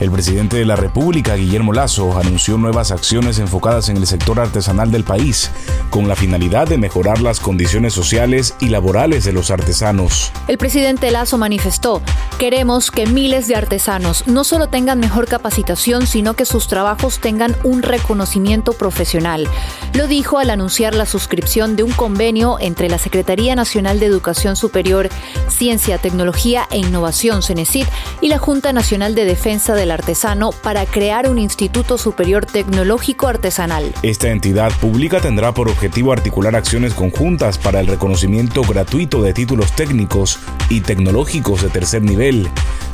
El presidente de la República, Guillermo Lazo, anunció nuevas acciones enfocadas en el sector artesanal del país, con la finalidad de mejorar las condiciones sociales y laborales de los artesanos. El presidente Lazo manifestó, queremos que miles de artesanos no solo tengan mejor capacitación, sino que sus trabajos tengan un reconocimiento profesional. Lo dijo al anunciar la suscripción de un convenio entre la Secretaría Nacional de Educación Superior, Ciencia, Tecnología e Innovación, CENESID, y la Junta Nacional de Defensa de artesano para crear un Instituto Superior Tecnológico Artesanal. Esta entidad pública tendrá por objetivo articular acciones conjuntas para el reconocimiento gratuito de títulos técnicos y tecnológicos de tercer nivel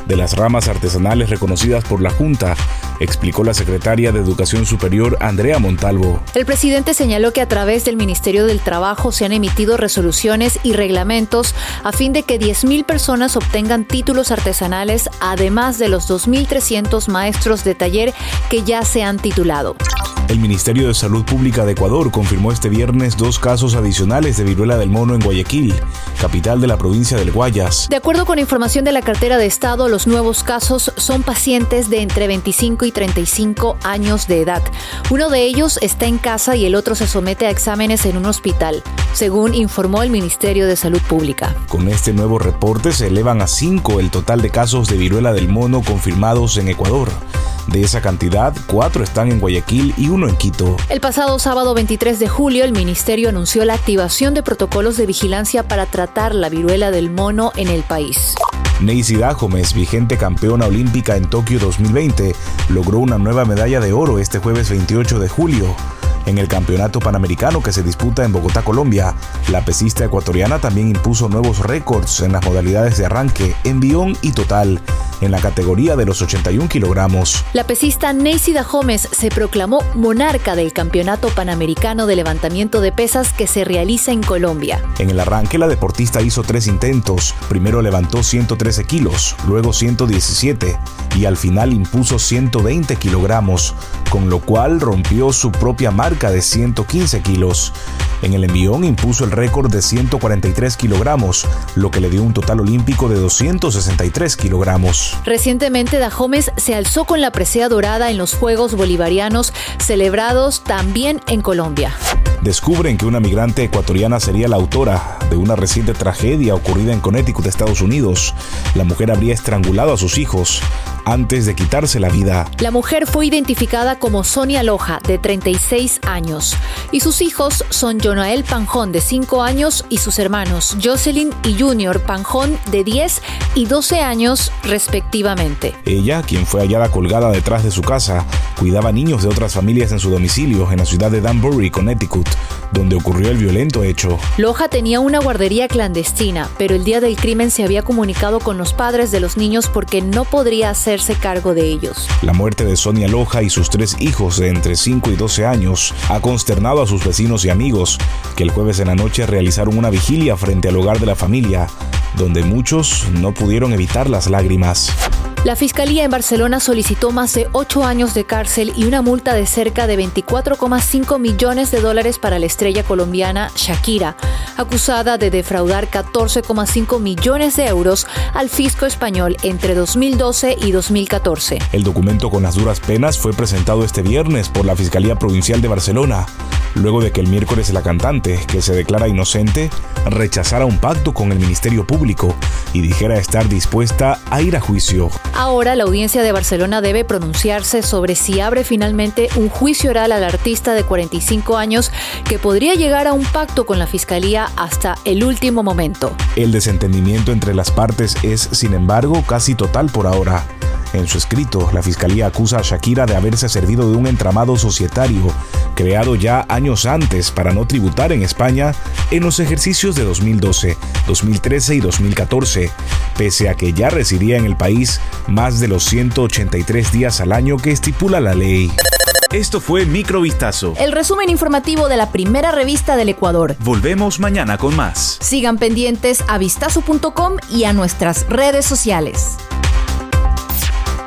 de las ramas artesanales reconocidas por la Junta, explicó la secretaria de Educación Superior Andrea Montalvo. El presidente señaló que a través del Ministerio del Trabajo se han emitido resoluciones y reglamentos a fin de que 10.000 personas obtengan títulos artesanales, además de los 2.300 maestros de taller que ya se han titulado. El Ministerio de Salud Pública de Ecuador confirmó este viernes dos casos adicionales de viruela del mono en Guayaquil, capital de la provincia del Guayas. De acuerdo con información de la cartera de Estado, los nuevos casos son pacientes de entre 25 y 35 años de edad. Uno de ellos está en casa y el otro se somete a exámenes en un hospital, según informó el Ministerio de Salud Pública. Con este nuevo reporte se elevan a cinco el total de casos de viruela del mono confirmados en Ecuador. De esa cantidad, cuatro están en Guayaquil y uno en Quito. El pasado sábado 23 de julio, el ministerio anunció la activación de protocolos de vigilancia para tratar la viruela del mono en el país. Neisy Dajomes, vigente campeona olímpica en Tokio 2020, logró una nueva medalla de oro este jueves 28 de julio. En el Campeonato Panamericano que se disputa en Bogotá, Colombia, la pesista ecuatoriana también impuso nuevos récords en las modalidades de arranque, envión y total en la categoría de los 81 kilogramos. La pesista Neisida Gómez se proclamó monarca del Campeonato Panamericano de Levantamiento de Pesas que se realiza en Colombia. En el arranque, la deportista hizo tres intentos. Primero levantó 113 kilos, luego 117 y al final impuso 120 kilogramos, con lo cual rompió su propia marca de 115 kilos. En el envión impuso el récord de 143 kilogramos, lo que le dio un total olímpico de 263 kilogramos. Recientemente Dahomes se alzó con la presea dorada en los Juegos Bolivarianos celebrados también en Colombia descubren que una migrante ecuatoriana sería la autora de una reciente tragedia ocurrida en Connecticut, Estados Unidos. La mujer habría estrangulado a sus hijos antes de quitarse la vida. La mujer fue identificada como Sonia Loja, de 36 años, y sus hijos son Jonael Panjón, de 5 años, y sus hermanos Jocelyn y Junior Panjón, de 10 y 12 años, respectivamente. Ella, quien fue hallada colgada detrás de su casa, cuidaba niños de otras familias en su domicilio en la ciudad de Danbury, Connecticut donde ocurrió el violento hecho. Loja tenía una guardería clandestina, pero el día del crimen se había comunicado con los padres de los niños porque no podría hacerse cargo de ellos. La muerte de Sonia Loja y sus tres hijos de entre 5 y 12 años ha consternado a sus vecinos y amigos, que el jueves en la noche realizaron una vigilia frente al hogar de la familia, donde muchos no pudieron evitar las lágrimas. La Fiscalía en Barcelona solicitó más de ocho años de cárcel y una multa de cerca de 24,5 millones de dólares para la estrella colombiana Shakira, acusada de defraudar 14,5 millones de euros al fisco español entre 2012 y 2014. El documento con las duras penas fue presentado este viernes por la Fiscalía Provincial de Barcelona, luego de que el miércoles la cantante, que se declara inocente, rechazara un pacto con el Ministerio Público y dijera estar dispuesta a ir a juicio. Ahora la audiencia de Barcelona debe pronunciarse sobre si abre finalmente un juicio oral al artista de 45 años que podría llegar a un pacto con la Fiscalía hasta el último momento. El desentendimiento entre las partes es, sin embargo, casi total por ahora. En su escrito, la Fiscalía acusa a Shakira de haberse servido de un entramado societario creado ya años antes para no tributar en España en los ejercicios de 2012, 2013 y 2014, pese a que ya residía en el país más de los 183 días al año que estipula la ley. Esto fue Microvistazo. El resumen informativo de la primera revista del Ecuador. Volvemos mañana con más. Sigan pendientes a vistazo.com y a nuestras redes sociales.